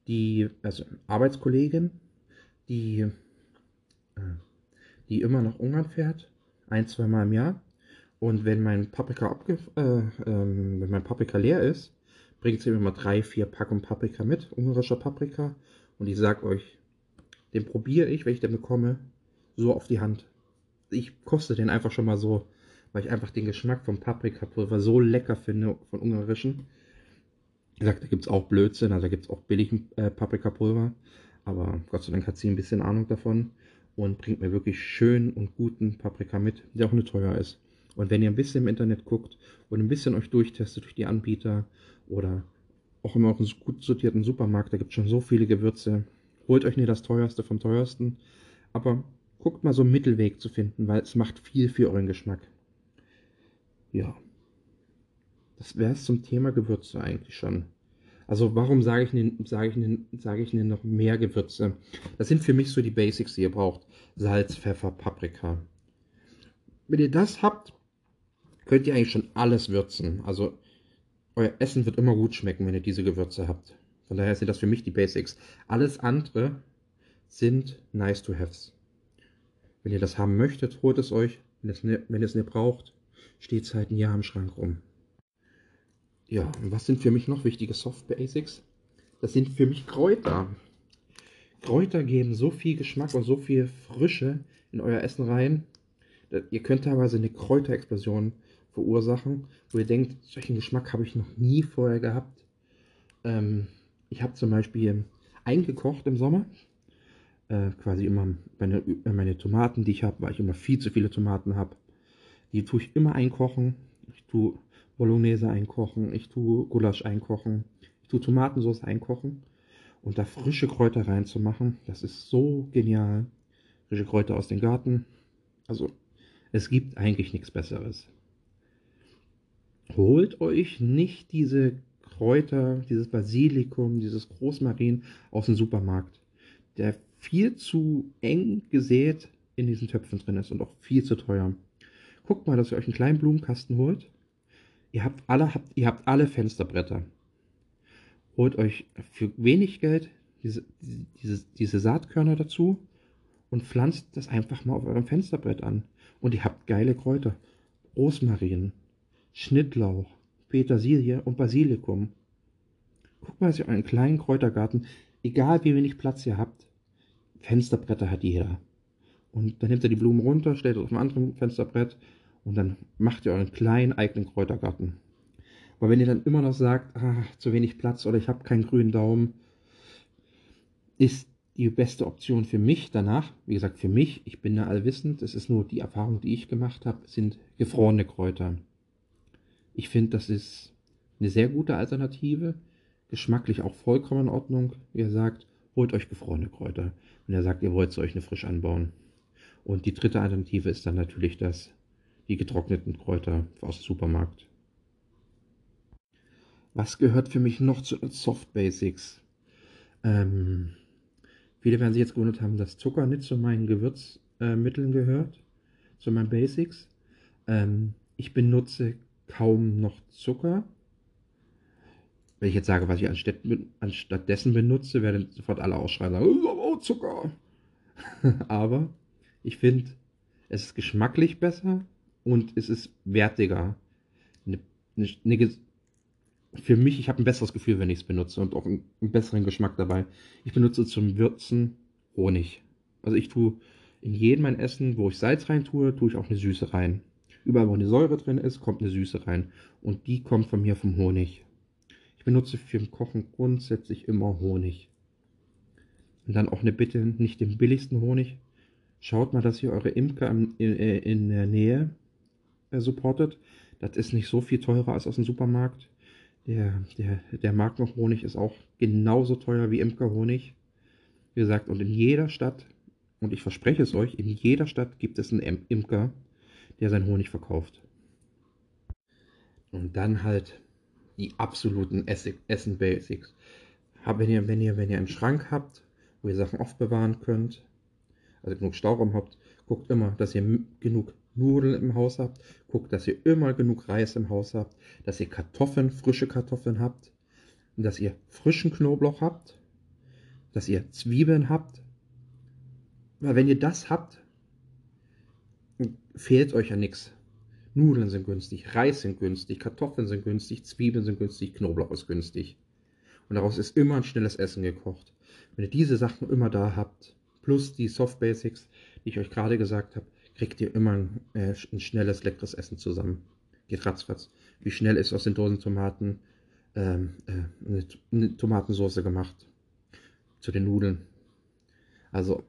die, also Arbeitskollegin, die, äh, die immer nach Ungarn fährt, ein, zwei Mal im Jahr. Und wenn mein Paprika abge äh, ähm, wenn mein Paprika leer ist, bringt sie mir immer drei, vier Packungen Paprika mit, ungarischer Paprika. Und ich sag euch, den probiere ich, wenn ich den bekomme, so auf die Hand. Ich koste den einfach schon mal so, weil ich einfach den Geschmack vom Paprikapulver so lecker finde, von ungarischen. Wie gesagt, da gibt es auch Blödsinn, also da gibt es auch billigen äh, Paprikapulver. Aber Gott sei Dank hat sie ein bisschen Ahnung davon und bringt mir wirklich schön und guten Paprika mit, der auch nicht teuer ist. Und wenn ihr ein bisschen im Internet guckt und ein bisschen euch durchtestet durch die Anbieter oder auch immer auch einen gut sortierten Supermarkt, da gibt es schon so viele Gewürze. Holt euch nicht das teuerste vom teuersten, aber guckt mal so einen Mittelweg zu finden, weil es macht viel für euren Geschmack. Ja. Das wäre es zum Thema Gewürze eigentlich schon. Also warum sage ich denn, sage ich denn, sage ich denn noch mehr Gewürze? Das sind für mich so die Basics, die ihr braucht. Salz, Pfeffer, Paprika. Wenn ihr das habt, könnt ihr eigentlich schon alles würzen. Also euer Essen wird immer gut schmecken, wenn ihr diese Gewürze habt. Von daher sind das für mich die Basics. Alles andere sind nice to haves. Wenn ihr das haben möchtet, holt es euch. Wenn, ne, ihr es nicht braucht, steht es halt ein Jahr im Schrank rum. Ja, und was sind für mich noch wichtige Soft Basics? Das sind für mich Kräuter. Kräuter geben so viel Geschmack und so viel Frische in euer Essen rein. Ihr könnt teilweise eine Kräuterexplosion verursachen, wo ihr denkt, solchen Geschmack habe ich noch nie vorher gehabt. Ähm, ich habe zum Beispiel eingekocht im Sommer. Äh, quasi immer meine, meine Tomaten, die ich habe, weil ich immer viel zu viele Tomaten habe. Die tue ich immer einkochen. Ich tue Bolognese einkochen, ich tue Gulasch einkochen, ich tue Tomatensauce einkochen und da frische Kräuter reinzumachen, das ist so genial. Frische Kräuter aus dem Garten. Also, es gibt eigentlich nichts Besseres. Holt euch nicht diese Kräuter, dieses Basilikum, dieses Großmarin aus dem Supermarkt, der viel zu eng gesät in diesen Töpfen drin ist und auch viel zu teuer. Guckt mal, dass ihr euch einen kleinen Blumenkasten holt Ihr habt alle, habt, ihr habt alle Fensterbretter. Holt euch für wenig Geld diese, diese, diese Saatkörner dazu und pflanzt das einfach mal auf eurem Fensterbrett an. Und ihr habt geile Kräuter. Rosmarin, Schnittlauch, Petersilie und Basilikum. Guckt mal, dass ihr einen kleinen Kräutergarten, egal wie wenig Platz ihr habt, Fensterbretter hat jeder. Und dann nehmt ihr die Blumen runter, stellt es auf ein anderes Fensterbrett und dann macht ihr euren kleinen eigenen Kräutergarten. Aber wenn ihr dann immer noch sagt, ah, zu wenig Platz oder ich habe keinen grünen Daumen, ist die beste Option für mich danach, wie gesagt, für mich, ich bin da allwissend, es ist nur die Erfahrung, die ich gemacht habe, sind gefrorene Kräuter. Ich finde, das ist eine sehr gute Alternative, geschmacklich auch vollkommen in Ordnung. Wie ihr sagt, holt euch gefrorene Kräuter, wenn ihr sagt, ihr wollt es euch eine frisch anbauen. Und die dritte Alternative ist dann natürlich das die getrockneten Kräuter aus dem Supermarkt. Was gehört für mich noch zu den Soft Basics? Ähm, viele werden sich jetzt gewundert haben, dass Zucker nicht zu meinen Gewürzmitteln äh, gehört, zu meinen Basics. Ähm, ich benutze kaum noch Zucker. Wenn ich jetzt sage, was ich anstatt, anstattdessen benutze, werden sofort alle ausschreien, oh, oh, Zucker. Aber ich finde, es ist geschmacklich besser und es ist wertiger. Eine, eine, für mich, ich habe ein besseres Gefühl, wenn ich es benutze und auch einen, einen, besseren Geschmack dabei. Ich benutze zum Würzen Honig. Also ich tue, in jedem mein Essen, wo ich Salz rein tue, tue ich auch eine Süße rein. Überall, wo eine Säure drin ist, kommt eine Süße rein. Und die kommt von mir vom Honig. Ich benutze für den Kochen grundsätzlich immer Honig. Und dann auch eine Bitte, nicht den billigsten Honig. Schaut mal, dass ihr eure Imker in, in, in der Nähe äh, supportet. Das ist nicht so viel teurer als aus dem Supermarkt. Der, der, der Markenhonig ist auch genauso teuer wie Imkerhonig. Wie gesagt, und in jeder Stadt, und ich verspreche es euch, in jeder Stadt gibt es einen Imker, der seinen Honig verkauft. Und dann halt die absoluten Essen Basics. Wenn ihr, wenn ihr, wenn ihr einen Schrank habt, wo ihr Sachen aufbewahren könnt, also genug Stauraum habt, guckt immer, dass ihr genug Nudeln im Haus habt, guckt, dass ihr immer genug Reis im Haus habt, dass ihr Kartoffeln, frische Kartoffeln habt, dass ihr frischen Knoblauch habt, dass ihr Zwiebeln habt. Weil wenn ihr das habt, fehlt euch ja nichts. Nudeln sind günstig, Reis sind günstig, Kartoffeln sind günstig, Zwiebeln sind günstig, Knoblauch ist günstig. Und daraus ist immer ein schnelles Essen gekocht. Wenn ihr diese Sachen immer da habt, plus die Soft Basics, die ich euch gerade gesagt habe, kriegt ihr immer ein, äh, ein schnelles, leckeres Essen zusammen. Geht ratzfatz. Wie schnell ist aus den Dosentomaten ähm, äh, eine, eine Tomatensauce gemacht. Zu den Nudeln. Also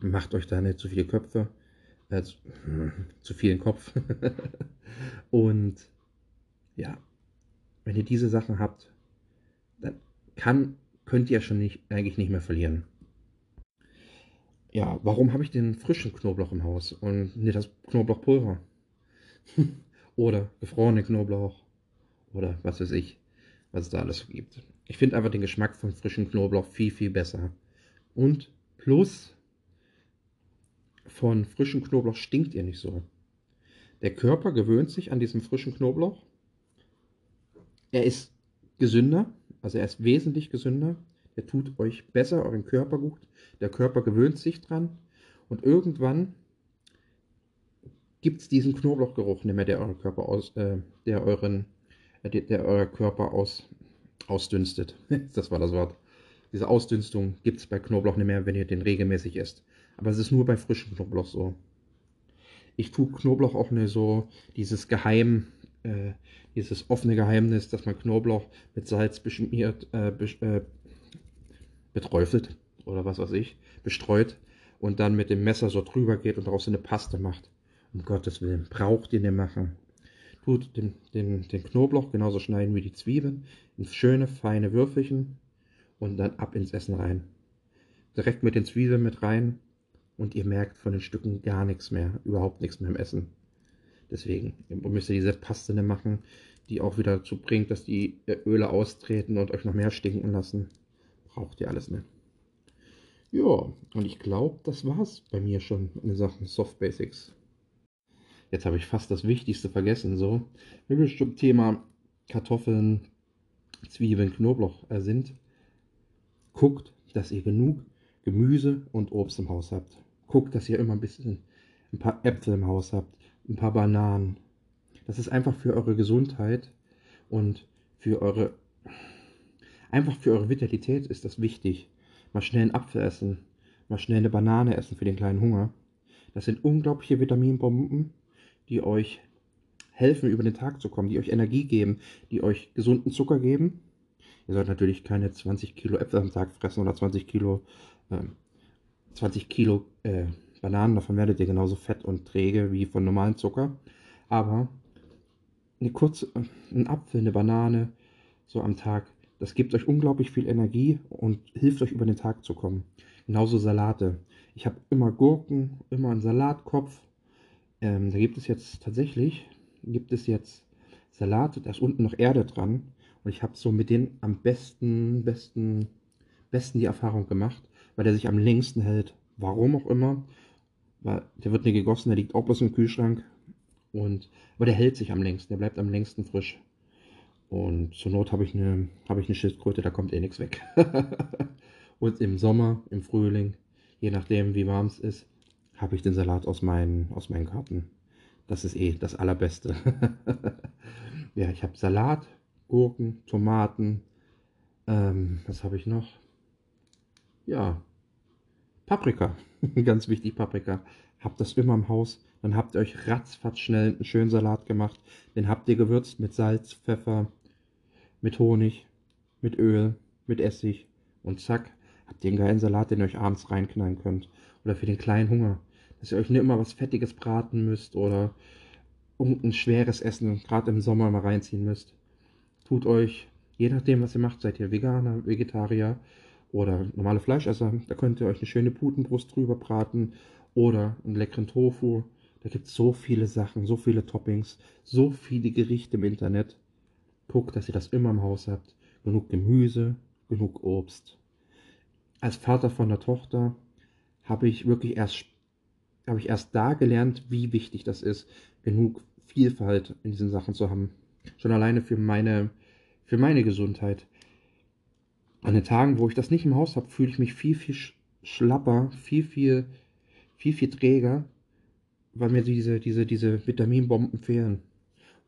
macht euch da nicht zu viele Köpfe. Äh, zu, hm, zu vielen Kopf. Und ja, wenn ihr diese Sachen habt, dann kann, könnt ihr schon nicht, eigentlich nicht mehr verlieren ja, warum habe ich den frischen Knoblauch im Haus und nicht das Knoblauchpulver? oder gefrorene Knoblauch oder was weiß ich, was es da alles gibt. Ich finde einfach den Geschmack von frischen Knoblauch viel, viel besser. Und plus von frischem Knoblauch stinkt ihr nicht so. Der Körper gewöhnt sich an diesen frischen Knoblauch. Er ist gesünder, also er ist wesentlich gesünder. Er tut euch besser, euren Körper gut. Der Körper gewöhnt sich dran. Und irgendwann gibt es diesen Knoblauchgeruch nicht mehr, der euren Körper aus, äh, der euren, äh, der euer Körper aus, ausdünstet. das war das Wort. Diese Ausdünstung gibt es bei Knoblauch nicht mehr, wenn ihr den regelmäßig esst. Aber es ist nur bei frischem Knoblauch so. Ich tue Knoblauch auch nicht so, dieses Geheim, äh, dieses offene Geheimnis, dass man Knoblauch mit Salz beschmiert, äh, äh, beträufelt oder was weiß ich, bestreut und dann mit dem Messer so drüber geht und daraus eine Paste macht. Um Gottes Willen, braucht ihr nicht machen. Tut den, den, den Knoblauch genauso schneiden wie die Zwiebeln in schöne, feine Würfelchen und dann ab ins Essen rein. Direkt mit den Zwiebeln mit rein und ihr merkt von den Stücken gar nichts mehr, überhaupt nichts mehr im Essen. Deswegen müsst ihr diese Paste machen, die auch wieder dazu bringt, dass die Öle austreten und euch noch mehr stinken lassen braucht ihr alles nicht. Ja, und ich glaube, das war's bei mir schon in Sachen Soft Basics. Jetzt habe ich fast das Wichtigste vergessen. So, wenn wir zum Thema Kartoffeln, Zwiebeln, Knoblauch äh, sind, guckt, dass ihr genug Gemüse und Obst im Haus habt. Guckt, dass ihr immer ein bisschen ein paar Äpfel im Haus habt, ein paar Bananen. Das ist einfach für eure Gesundheit und für eure Einfach für eure Vitalität ist das wichtig. Mal schnell einen Apfel essen, mal schnell eine Banane essen für den kleinen Hunger. Das sind unglaubliche Vitaminbomben, die euch helfen, über den Tag zu kommen, die euch Energie geben, die euch gesunden Zucker geben. Ihr sollt natürlich keine 20 Kilo Äpfel am Tag fressen oder 20 Kilo, äh, 20 Kilo äh, Bananen. Davon werdet ihr genauso fett und träge wie von normalem Zucker. Aber eine kurze, ein Apfel, eine Banane, so am Tag, das gibt euch unglaublich viel Energie und hilft euch über den Tag zu kommen. Genauso Salate. Ich habe immer Gurken, immer einen Salatkopf. Ähm, da gibt es jetzt tatsächlich, gibt es jetzt Salat, da ist unten noch Erde dran. Und ich habe so mit denen am besten, besten, besten die Erfahrung gemacht, weil der sich am längsten hält. Warum auch immer. Weil der wird nicht gegossen, der liegt auch bloß im Kühlschrank. Und, aber der hält sich am längsten, der bleibt am längsten frisch. Und zur Not habe ich, eine, hab ich eine Schildkröte, da kommt eh nichts weg. und im Sommer, im Frühling, je nachdem wie warm es ist, habe ich den Salat aus meinen, aus meinen Garten. Das ist eh das Allerbeste. ja, ich habe Salat, Gurken, Tomaten. Ähm, was habe ich noch? Ja, Paprika. ganz wichtig Paprika, habt das immer im Haus, dann habt ihr euch ratzfatz schnell einen schönen Salat gemacht, den habt ihr gewürzt mit Salz, Pfeffer, mit Honig, mit Öl, mit Essig und zack, habt ihr einen geilen Salat, den ihr euch abends reinknallen könnt. Oder für den kleinen Hunger, dass ihr euch nicht immer was Fettiges braten müsst oder irgendein schweres Essen gerade im Sommer mal reinziehen müsst. Tut euch, je nachdem, was ihr macht, seid ihr Veganer, Vegetarier oder normale Fleischesser, da könnt ihr euch eine schöne Putenbrust drüber braten oder einen leckeren Tofu. Da gibt es so viele Sachen, so viele Toppings, so viele Gerichte im Internet. Guckt, dass ihr das immer im Haus habt. Genug Gemüse, genug Obst. Als Vater von der Tochter habe ich wirklich erst habe ich erst da gelernt, wie wichtig das ist, genug Vielfalt in diesen Sachen zu haben. Schon alleine für meine, für meine Gesundheit. An den Tagen, wo ich das nicht im Haus habe, fühle ich mich viel, viel schlapper, viel, viel, viel, viel träger, weil mir diese, diese, diese Vitaminbomben fehlen.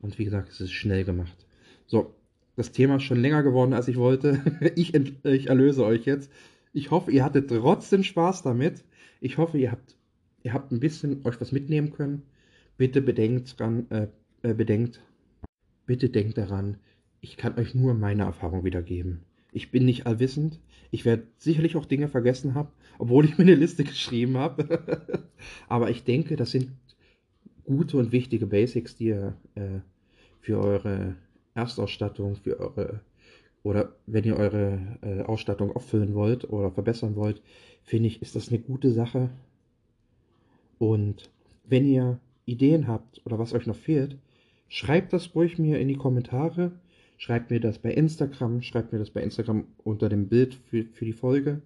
Und wie gesagt, es ist schnell gemacht. So, das Thema ist schon länger geworden, als ich wollte. Ich, ich erlöse euch jetzt. Ich hoffe, ihr hattet trotzdem Spaß damit. Ich hoffe, ihr habt, ihr habt ein bisschen euch was mitnehmen können. Bitte bedenkt dran, äh, äh, bedenkt, bitte denkt daran, ich kann euch nur meine Erfahrung wiedergeben. Ich bin nicht allwissend. Ich werde sicherlich auch Dinge vergessen haben, obwohl ich mir eine Liste geschrieben habe. Aber ich denke, das sind gute und wichtige Basics, die ihr äh, für eure Erstausstattung, für eure oder wenn ihr eure äh, Ausstattung auffüllen wollt oder verbessern wollt, finde ich, ist das eine gute Sache. Und wenn ihr Ideen habt oder was euch noch fehlt, schreibt das ruhig mir in die Kommentare. Schreibt mir das bei Instagram, schreibt mir das bei Instagram unter dem Bild für, für die Folge.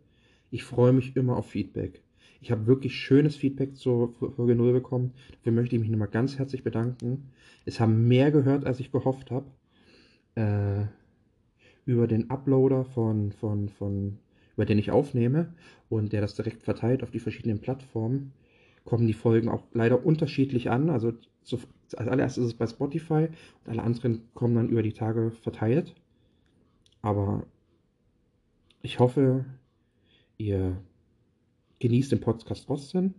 Ich freue mich immer auf Feedback. Ich habe wirklich schönes Feedback zur Folge 0 bekommen. Dafür möchte ich mich nochmal ganz herzlich bedanken. Es haben mehr gehört, als ich gehofft habe. Äh, über den Uploader von, von, von, über den ich aufnehme und der das direkt verteilt auf die verschiedenen Plattformen, kommen die Folgen auch leider unterschiedlich an. Also zu, als allererstes ist es bei Spotify und alle anderen kommen dann über die Tage verteilt. Aber ich hoffe, ihr genießt den Podcast trotzdem.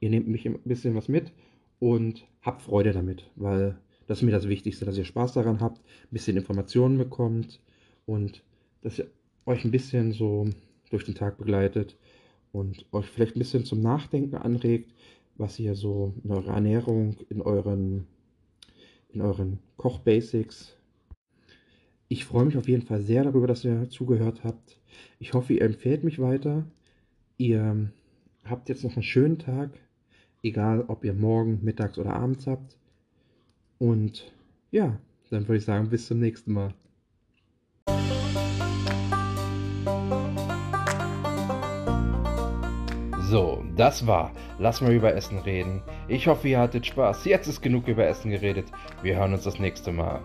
Ihr nehmt mich ein bisschen was mit und habt Freude damit, weil das ist mir das Wichtigste, dass ihr Spaß daran habt, ein bisschen Informationen bekommt und dass ihr euch ein bisschen so durch den Tag begleitet und euch vielleicht ein bisschen zum Nachdenken anregt, was ihr so in eurer Ernährung, in euren, in euren Kochbasics. Ich freue mich auf jeden Fall sehr darüber, dass ihr zugehört habt. Ich hoffe, ihr empfehlt mich weiter. Ihr habt jetzt noch einen schönen Tag, egal ob ihr morgen, mittags oder abends habt. Und ja, dann würde ich sagen, bis zum nächsten Mal. So, das war Lass mal über Essen reden. Ich hoffe, ihr hattet Spaß. Jetzt ist genug über Essen geredet. Wir hören uns das nächste Mal.